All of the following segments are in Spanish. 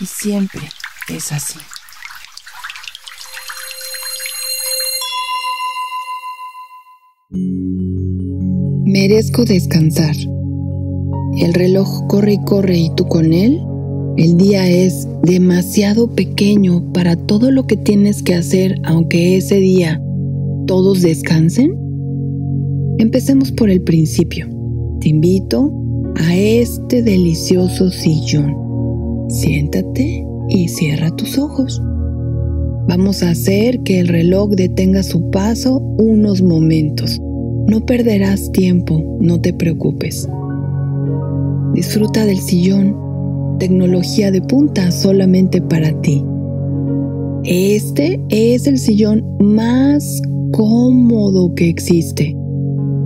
Y siempre es así. Merezco descansar. El reloj corre y corre y tú con él. El día es demasiado pequeño para todo lo que tienes que hacer aunque ese día todos descansen. Empecemos por el principio. Te invito a este delicioso sillón. Siéntate y cierra tus ojos. Vamos a hacer que el reloj detenga su paso unos momentos. No perderás tiempo, no te preocupes. Disfruta del sillón, tecnología de punta solamente para ti. Este es el sillón más cómodo que existe.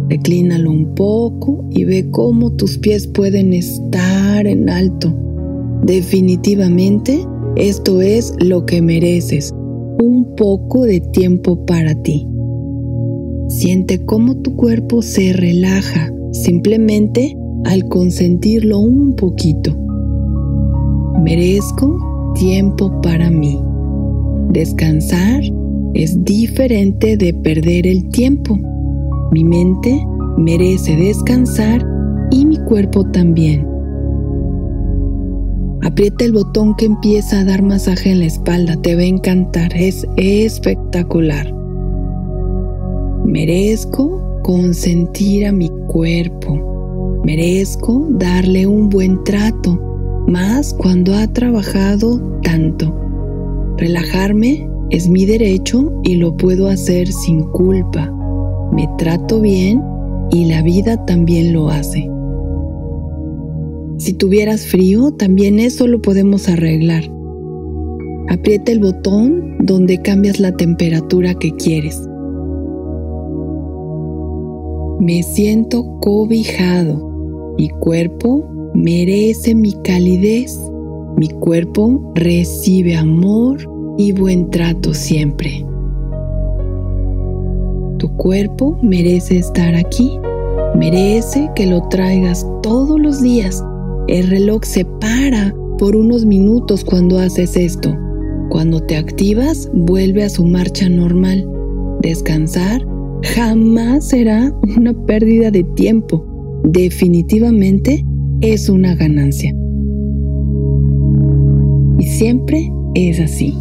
Reclínalo un poco y ve cómo tus pies pueden estar en alto. Definitivamente, esto es lo que mereces, un poco de tiempo para ti. Siente cómo tu cuerpo se relaja simplemente al consentirlo un poquito. Merezco tiempo para mí. Descansar es diferente de perder el tiempo. Mi mente merece descansar y mi cuerpo también. Aprieta el botón que empieza a dar masaje en la espalda, te va a encantar, es espectacular. Merezco consentir a mi cuerpo. Merezco darle un buen trato, más cuando ha trabajado tanto. Relajarme es mi derecho y lo puedo hacer sin culpa. Me trato bien y la vida también lo hace. Si tuvieras frío, también eso lo podemos arreglar. Aprieta el botón donde cambias la temperatura que quieres. Me siento cobijado. Mi cuerpo merece mi calidez. Mi cuerpo recibe amor y buen trato siempre. Tu cuerpo merece estar aquí. Merece que lo traigas todos los días. El reloj se para por unos minutos cuando haces esto. Cuando te activas, vuelve a su marcha normal. Descansar jamás será una pérdida de tiempo. Definitivamente es una ganancia. Y siempre es así.